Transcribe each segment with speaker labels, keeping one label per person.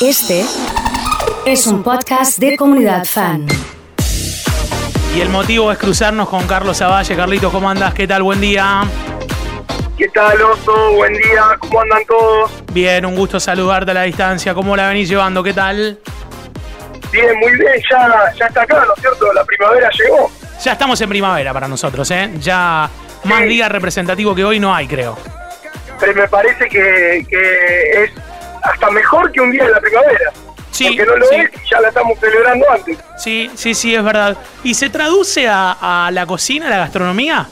Speaker 1: Este es un podcast de comunidad fan.
Speaker 2: Y el motivo es cruzarnos con Carlos Zavalle. Carlitos, ¿cómo andas? ¿Qué tal? Buen día.
Speaker 3: ¿Qué tal, Oso? Buen día, ¿cómo andan todos?
Speaker 2: Bien, un gusto saludarte a la distancia. ¿Cómo la venís llevando? ¿Qué tal?
Speaker 3: Bien, muy bien, ya, ya está acá, ¿no es cierto? La primavera llegó.
Speaker 2: Ya estamos en primavera para nosotros, ¿eh? Ya más
Speaker 3: Sí.
Speaker 2: día representativo que hoy no hay, creo.
Speaker 3: Pero me parece que, que es hasta mejor que un día de la primavera.
Speaker 2: Sí,
Speaker 3: Porque no lo
Speaker 2: sí.
Speaker 3: es y ya la estamos celebrando antes.
Speaker 2: Sí, sí, sí, es verdad. ¿Y se traduce a, a la cocina, a la gastronomía?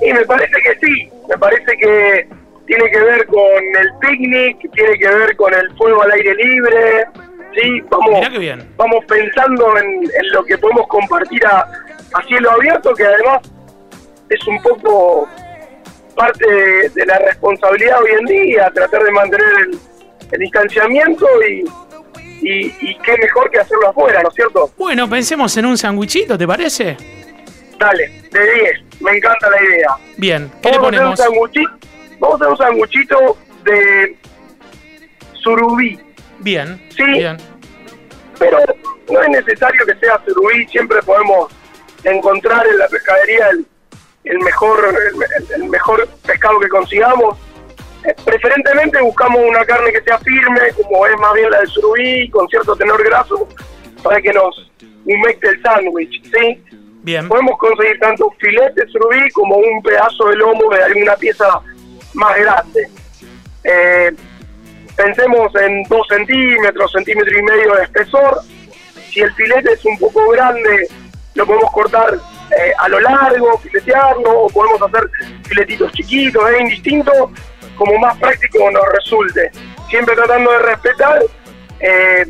Speaker 3: Y me parece que sí, me parece que tiene que ver con el picnic, tiene que ver con el fuego al aire libre, sí, vamos,
Speaker 2: bien.
Speaker 3: vamos pensando en, en lo que podemos compartir a, a cielo abierto, que además es un poco parte de, de la responsabilidad hoy en día, tratar de mantener el, el distanciamiento y, y, y qué mejor que hacerlo afuera, ¿no es cierto?
Speaker 2: Bueno, pensemos en un sandwichito, ¿te parece?
Speaker 3: Dale, de 10, me encanta la idea.
Speaker 2: Bien, ¿qué le
Speaker 3: Vamos a hacer un
Speaker 2: ponemos?
Speaker 3: vamos a hacer un sanguchito de surubí,
Speaker 2: Bien,
Speaker 3: Sí.
Speaker 2: bien.
Speaker 3: pero no es necesario que sea surubí, siempre podemos encontrar en la pescadería el, el mejor el, el mejor pescado que consigamos. Eh, Preferentemente buscamos una carne que sea firme, como es más bien la del surubí, con cierto tenor graso, para que nos humecte el sándwich, ¿sí?
Speaker 2: Bien.
Speaker 3: podemos conseguir tanto un filete de surubí como un pedazo de lomo de alguna pieza más grande. Eh, pensemos en 2 centímetros, centímetro y medio de espesor. Si el filete es un poco grande, lo podemos cortar eh, a lo largo, filetearlo, o podemos hacer filetitos chiquitos, es indistinto, como más práctico nos resulte. Siempre tratando de respetar eh,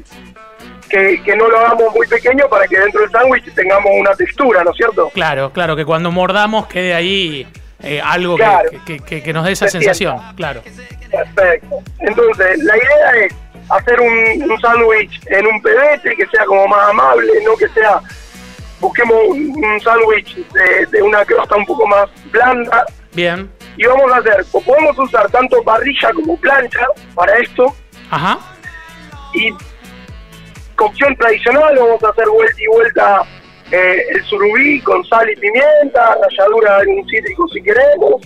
Speaker 3: que, que no lo hagamos muy pequeño para que dentro del sándwich tengamos una textura, ¿no es cierto?
Speaker 2: Claro, claro, que cuando mordamos quede ahí eh, algo que-
Speaker 3: Claro.
Speaker 2: que, que- que nos dé esa
Speaker 3: Se sienta.
Speaker 2: sensación. Claro.
Speaker 3: Perfecto. Entonces, la idea es hacer un, un sándwich en un pebete que sea como más amable, no que sea. Busquemos un, un sándwich de, de una crosta un poco más blanda
Speaker 2: Bien.
Speaker 3: y vamos a hacer, o podemos usar tanto parrilla como plancha para esto
Speaker 2: Ajá.
Speaker 3: y cocción tradicional, vamos a hacer vuelta y vuelta eh, el surubí con sal y pimienta, ralladura de algún cítrico si queremos.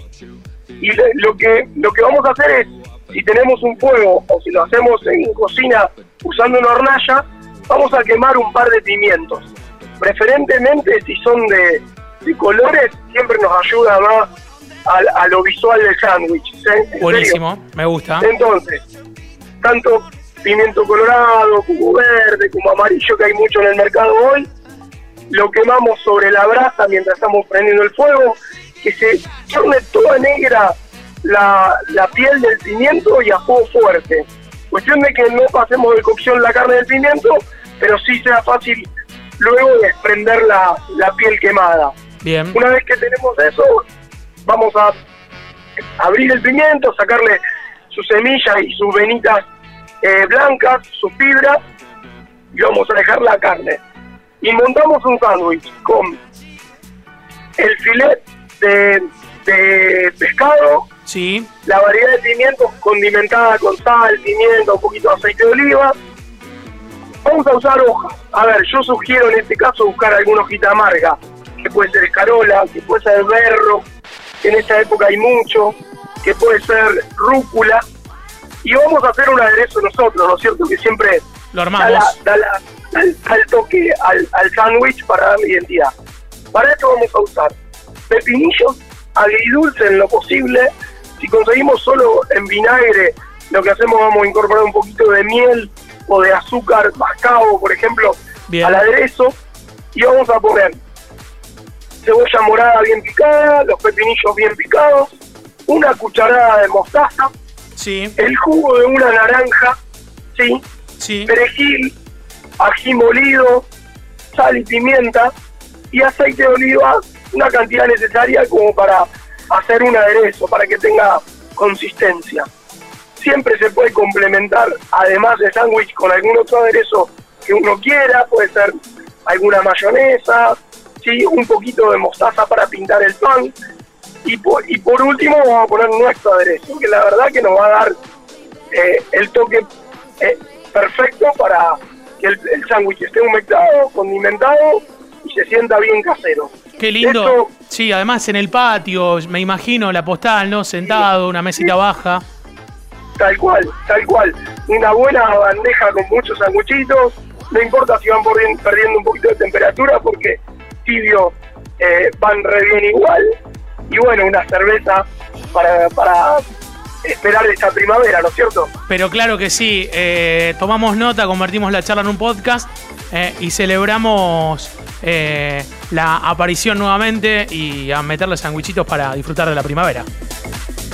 Speaker 3: Y le- lo que lo que vamos a hacer es, si tenemos un fuego o si lo hacemos en cocina usando una hornalla, vamos a quemar un par de pimientos. Preferentemente si son de, de colores, siempre nos ayuda más a, lo visual del sándwich. ¿sí?
Speaker 2: Buenísimo. Me gusta.
Speaker 3: Entonces, tanto pimiento colorado como verde, como amarillo, que hay mucho en el mercado hoy, lo quemamos sobre la brasa mientras estamos prendiendo el fuego, que se torne toda negra la, la piel del pimiento y a fuego fuerte. Cuestión de que no pasemos de cocción la carne del pimiento, pero sí sea fácil luego desprender la, la piel quemada.
Speaker 2: Bien.
Speaker 3: Una vez que tenemos eso, vamos a abrir el pimiento, sacarle sus semillas y sus venitas eh, blancas, sus fibras, y vamos a dejar la carne. Y montamos un sándwich con el filet de, de pescado,
Speaker 2: Sí.
Speaker 3: la variedad de pimientos condimentada con sal, pimiento, un poquito de aceite de oliva. Vamos a usar hojas. A ver, yo sugiero en este caso buscar alguna hojita amarga, que puede ser escarola, que puede ser berro, que en esta época hay mucho, que puede ser rúcula. Y vamos a hacer un aderezo nosotros, ¿no es cierto? Que siempre
Speaker 2: Lo armamos.
Speaker 3: da la- el toque al, al sándwich para darle identidad. Para esto vamos a usar pepinillos agridulce en lo posible. Si conseguimos solo en vinagre, lo que hacemos vamos a incorporar un poquito de miel o de azúcar mascabo, por ejemplo,
Speaker 2: Bien.
Speaker 3: al aderezo. Y vamos a poner cebolla morada bien picada, los pepinillos bien picados, una cucharada de mostaza,
Speaker 2: Sí.
Speaker 3: el jugo de una naranja, ¿sí?
Speaker 2: Sí.
Speaker 3: perejil, ají molido, sal y pimienta y aceite de oliva, una cantidad necesaria como para hacer un aderezo, para que tenga consistencia. Siempre se puede complementar, además de sándwich, con algún otro aderezo que uno quiera, puede ser alguna mayonesa, ¿sí? un poquito de mostaza para pintar el pan. Y por, y por último vamos a poner nuestro aderezo, que la verdad que nos va a dar eh, el toque eh, perfecto para que el, el sándwich esté humectado, condimentado y se sienta bien casero.
Speaker 2: Qué lindo.
Speaker 3: Esto-
Speaker 2: Sí, además en el patio, me imagino la postal, ¿no? Sentado, una mesita baja.
Speaker 3: Tal cual, tal cual. Una buena bandeja con muchos sanguchitos. No importa si van perdiendo un poquito de temperatura porque tibio eh, van re bien igual. Y bueno, una cerveza para, para esperar esta primavera, ¿no es cierto?
Speaker 2: Pero claro que sí, eh, tomamos nota, convertimos la charla en un podcast eh, y celebramos eh, la aparición nuevamente y a meterle sandwichitos para disfrutar de la primavera.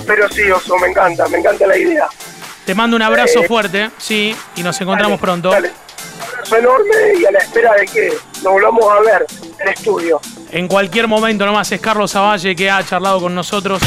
Speaker 3: Pero sí, Oso, me encanta, me encanta la idea.
Speaker 2: Te mando un abrazo
Speaker 3: Eh,
Speaker 2: fuerte, sí, y nos encontramos
Speaker 3: Dale,
Speaker 2: pronto.
Speaker 3: dale. Un abrazo enorme y a la espera de que nos volvamos a ver en estudio.
Speaker 2: En cualquier momento nomás es Carlos Zavalle que ha charlado con nosotros